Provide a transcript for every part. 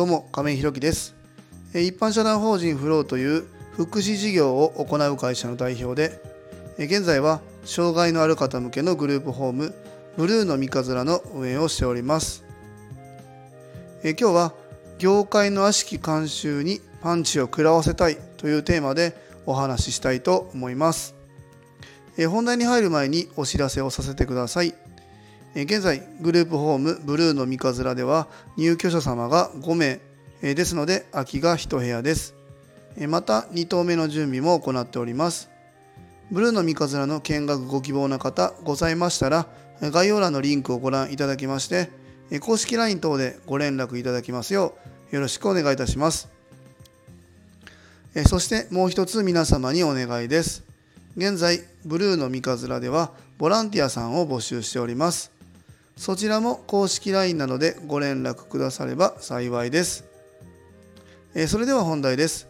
どうも亀井ひろきです。一般社団法人フローという福祉事業を行う会社の代表で現在は障害のある方向けのグループホームブルーの三日面の運営をしております。今日は業界の悪しき慣習にパンチを食らわせたいというテーマでお話ししたいと思います。本題に入る前にお知らせをさせてください。現在グループホームブルーの三日面では入居者様が5名ですので空きが1部屋です。また2棟目の準備も行っております。ブルーの三日面の見学ご希望の方ございましたら概要欄のリンクをご覧いただきまして公式 LINE 等でご連絡いただきますようよろしくお願いいたします。そしてもう一つ皆様にお願いです。現在ブルーの三日面ではボランティアさんを募集しております。そちらも公式 LINE などでご連絡くだされば幸いです。えそれでは本題です。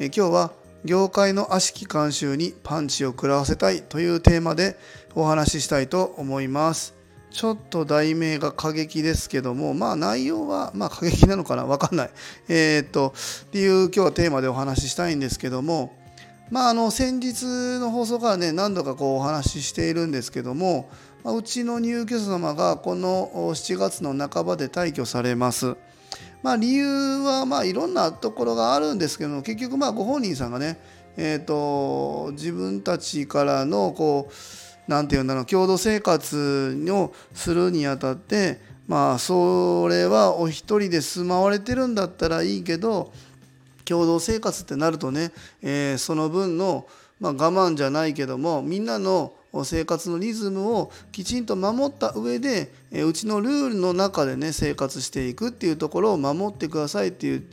え今日は業界の悪しき慣習にパンチを食らわせたいというテーマでお話ししたいと思います。ちょっと題名が過激ですけども、まあ内容は、まあ過激なのかな？わかんない。えー、っと、っていう今日はテーマでお話ししたいんですけども、まああの先日の放送からね、何度かこうお話ししているんですけども、まあうちの入居者様がこの7月の半ばで退去されます。まあ、理由はまあいろんなところがあるんですけど結局まあご本人さんがね、えーと、自分たちからのこうなんていうんだろう共同生活をするにあたってまあそれはお一人で住まわれてるんだったらいいけど共同生活ってなるとね、えー、その分の、まあ、我慢じゃないけどもみんなの生活のリズムをきちんと守った上でうちのルールの中でね生活していくっていうところを守ってくださいっていう、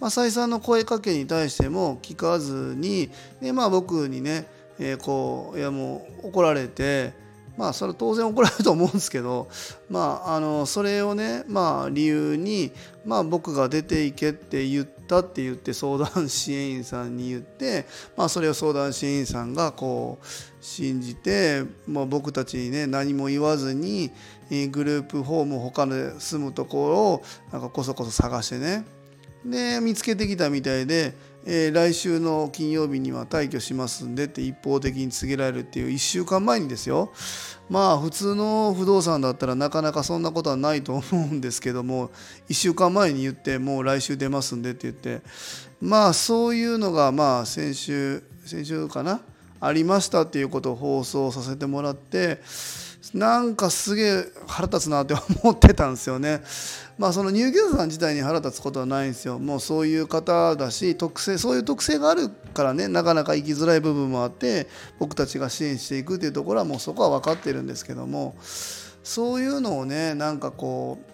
まあ、再三の声かけに対しても聞かずにで、まあ、僕にね、えー、こういやもう怒られてまあそれは当然怒られると思うんですけどまああのそれをねまあ理由にまあ僕が出ていけって言ったって言って相談支援員さんに言って まあそれを相談支援員さんがこう信じて、まあ、僕たちにね何も言わずにグループホーム他の住むところをなんかこそこそ探してね。で見つけてきたみたいで、えー、来週の金曜日には退去しますんでって一方的に告げられるっていう1週間前にですよ。まあ普通の不動産だったらなかなかそんなことはないと思うんですけども1週間前に言ってもう来週出ますんでって言って。まあそういうのがまあ先週先週かな。ありましたっていうことを放送させてもらってなんかすげえ腹立つなって思ってたんですよね。まあその入居者さん自体に腹立つことはないんですよ。もうそういう方だし特性そういう特性があるからねなかなか生きづらい部分もあって僕たちが支援していくっていうところはもうそこは分かってるんですけどもそういうのをねなんかこう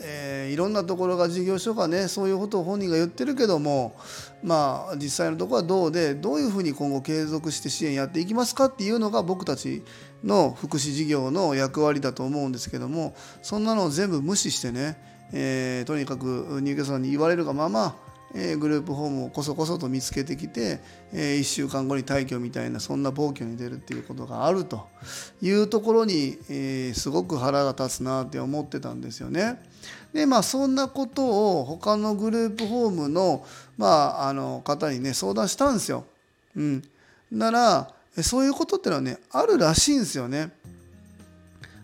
えー、いろんなところが事業所がねそういうことを本人が言ってるけどもまあ実際のところはどうでどういうふうに今後継続して支援やっていきますかっていうのが僕たちの福祉事業の役割だと思うんですけどもそんなのを全部無視してね、えー、とにかく入居者さんに言われるがままえ、グループホームをこそこそと見つけてきて、え、1週間後に退去みたいなそんな暴挙に出るっていうことがあるというところに、え、すごく腹が立つなって思ってたんですよね。でまあそんなことを他のグループホームの,、まあ、あの方にね相談したんですよ。うん、ならそういうことってのはねあるらしいんですよね。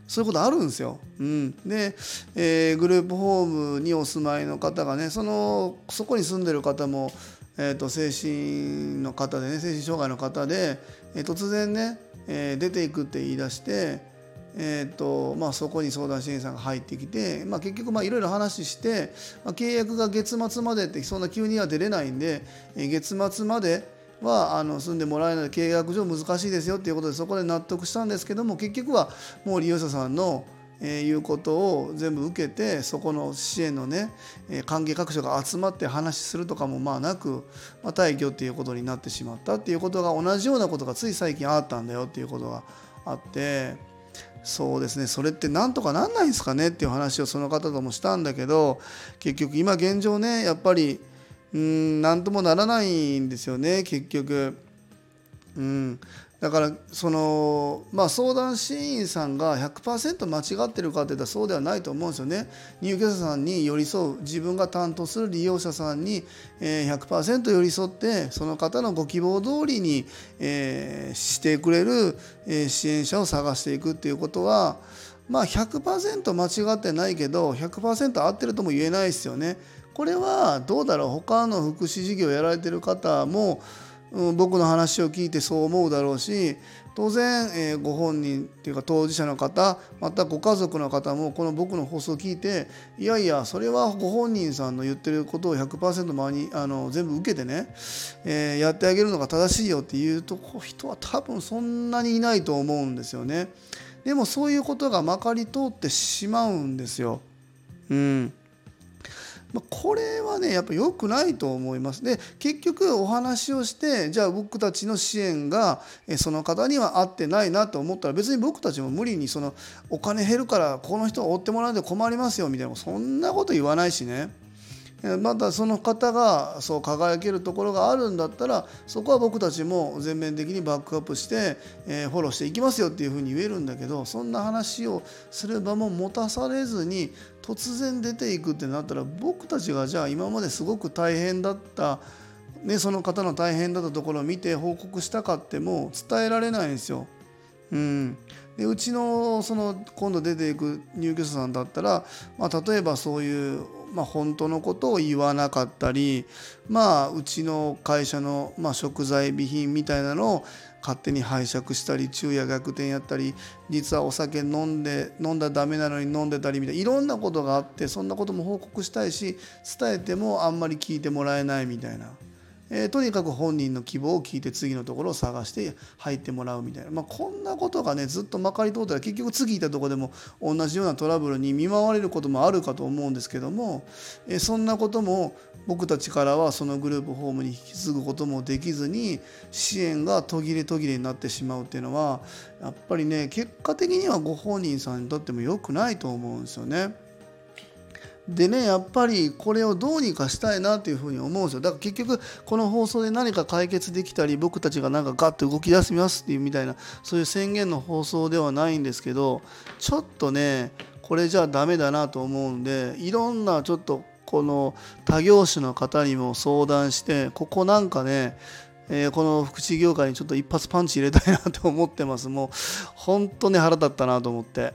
そういうことあるんですよ。うん、で、えー、グループホームにお住まいの方がねそのそこに住んでる方も、えーと、精神の方でね精神障害の方で、えー、突然ね、えー、出ていくって言い出して。えーとまあ、そこに相談支援員さんが入ってきて、まあ、結局いろいろ話して、まあ、契約が月末までってそんな急には出れないんで、えー、月末まではあの住んでもらえない契約上難しいですよっていうことでそこで納得したんですけども結局はもう利用者さんのえー、いうことを全部受けてそこの支援のね、えー、関係各所が集まって話するとかもまあなく、まあ、退去っていうことになってしまったっていうことが同じようなことがつい最近あったんだよっていうことがあってそうですねそれってなんとかなんないんですかねっていう話をその方ともしたんだけど結局今現状ねやっぱりうん何ともならないんですよね結局。うん、だからその、まあ、相談支援員さんが100%間違ってるかっていったらそうではないと思うんですよね。入居者さんに寄り添う自分が担当する利用者さんに100%寄り添ってその方のご希望通りにしてくれる支援者を探していくっていうことはまあ100%間違ってないけど100%合ってるとも言えないですよね。これはどうだろう？他の福祉事業をやられてる方もうん、僕の話を聞いてそう思うだろうし当然、えー、ご本人っていうか当事者の方またご家族の方もこの僕の放送を聞いていやいやそれはご本人さんの言ってることを100%周りにあの全部受けてね、えー、やってあげるのが正しいよっていうと人は多分そんなにいないと思うんですよね。でもそういうことがまかり通ってしまうんですよ。うんまこれはねやっぱ良くないと思います。で結局お話をしてじゃあ僕たちの支援がその方には合ってないなと思ったら別に僕たちも無理にそのお金減るからこの人を追ってもらうんで困りますよみたいなそんなこと言わないしね。またその方がそう輝けるところがあるんだったらそこは僕たちも全面的にバックアップして、えフォローしていきますよっていうふうに言えるんだけどそんな話をする場も持たされずに突然出ていくってなったら僕たちがじゃあ今まですごく大変だったね、その方の大変だったところを見て報告したかっても伝えられないんですよ。うん、でうちのその今度出ていく入居者さんだったら、まあ、例えばそういうまあ、本当のことを言わなかったり、まあ、うちの会社の、まあ、食材備品みたいなのを勝手に拝借したり昼夜逆転やったり実はお酒飲んで飲んだらダメなのに飲んでたりみたいないろんなことがあってそんなことも報告したいし伝えてもあんまり聞いてもらえないみたいな。えー、とにかく本人の希望を聞いて次のところを探して入ってもらうみたいな、まあ、こんなことがねずっとまかり通ったら結局次いたとこでも同じようなトラブルに見舞われることもあるかと思うんですけども、えー、そんなことも僕たちからはそのグループホームに引き継ぐこともできずに支援が途切れ途切れになってしまうっていうのはやっぱりね結果的にはご本人さんにとっても良くないと思うんですよね。でねやっぱりこれをどうにかしたいなというふうに思うんですよ。だから結局この放送で何か解決できたり僕たちがなんかガッと動き出しますっていうみたいなそういう宣言の放送ではないんですけどちょっとねこれじゃダメだなと思うんでいろんなちょっとこの他業種の方にも相談してここなんかねえー、この福祉業界にちょっと一発パンチ入れたいなと思ってます。もう本当に腹立ったなと思って。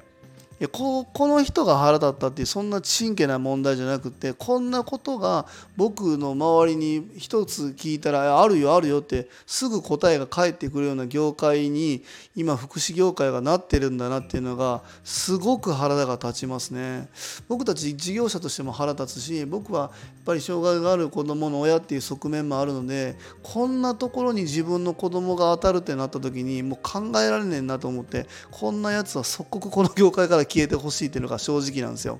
いやここの人が腹立ったっていうそんな真剣な問題じゃなくてこんなことが僕の周りに一つ聞いたらあるよあるよってすぐ答えが返ってくるような業界に今福祉業界がなってるんだなっていうのがすごく腹が立ちますね。僕たち事業者としても腹立つし僕はやっぱり障害がある子どもの親っていう側面もあるのでこんなところに自分の子供が当たるってなった時にもう考えられねえなと思ってこんなやつは即刻この業界から消えてほしいっていうのが正直なんですよ。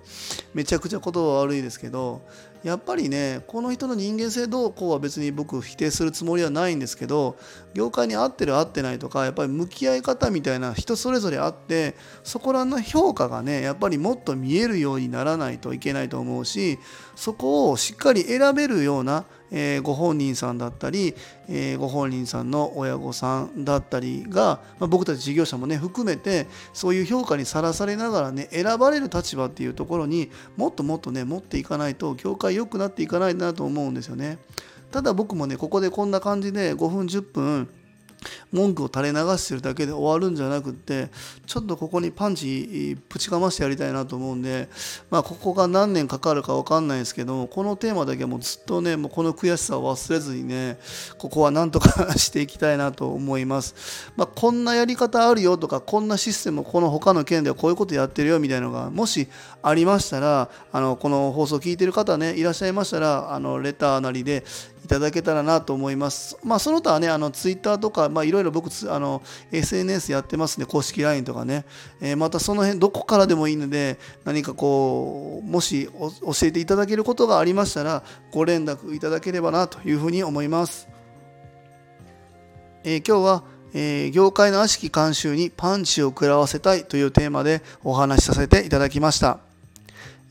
めちゃくちゃ言葉悪いですけどやっぱりねこの人の人間性どうこうは別に僕否定するつもりはないんですけど業界に合ってる合ってないとかやっぱり向き合い方みたいな人それぞれあってそこらの評価がねやっぱりもっと見えるようにならないといけないと思うしそこをしっかり選べるようなえー、ご本人さんだったり、えー、ご本人さんの親御さんだったりが、まあ、僕たち事業者もね含めてそういう評価にさらされながらね選ばれる立場っていうところにもっともっとね持っていかないと業界良くなっていかないなと思うんですよね。ただ僕もねここでこんな感じで5分10分文句を垂れ流してるだけで終わるんじゃなくってちょっとここにパンチぶちかましてやりたいなと思うんでまあここが何年かかるか分かんないですけどこのテーマだけはもうずっとねもうこの悔しさを忘れずにねここはなんとかしていきたいなと思います、まあ、こんなやり方あるよとかこんなシステムこの他の県ではこういうことやってるよみたいなのがもしありましたらあのこの放送聞いてる方ねいらっしゃいましたらあのレターなりでいただけたらなと思います。まあ、その他はね、あのツイッターとか、まあ、いろいろ僕あの、SNS やってますね、公式 LINE とかね、えー、またその辺、どこからでもいいので、何かこう、もし教えていただけることがありましたら、ご連絡いただければなというふうに思います。えー、今日は、えー、業界の悪しき慣習にパンチを食らわせたいというテーマでお話しさせていただきました。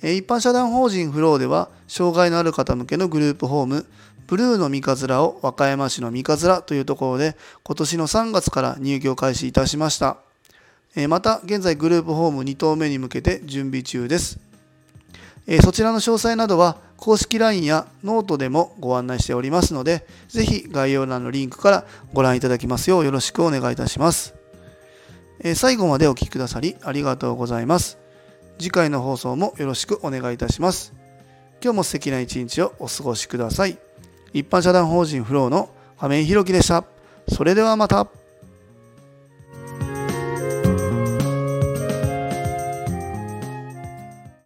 一般社団法人フローでは障害のある方向けのグループホームブルーノ三葛を和歌山市の三葛というところで今年の3月から入居開始いたしました。また現在グループホーム2棟目に向けて準備中です。そちらの詳細などは公式 LINE やノートでもご案内しておりますので、ぜひ概要欄のリンクからご覧いただきますようよろしくお願いいたします。最後までお聴きくださりありがとうございます。次回の放送もよろしくお願いいたします。今日も素敵な一日をお過ごしください。一般社団法人フローの亀井宏樹でした。それではまた。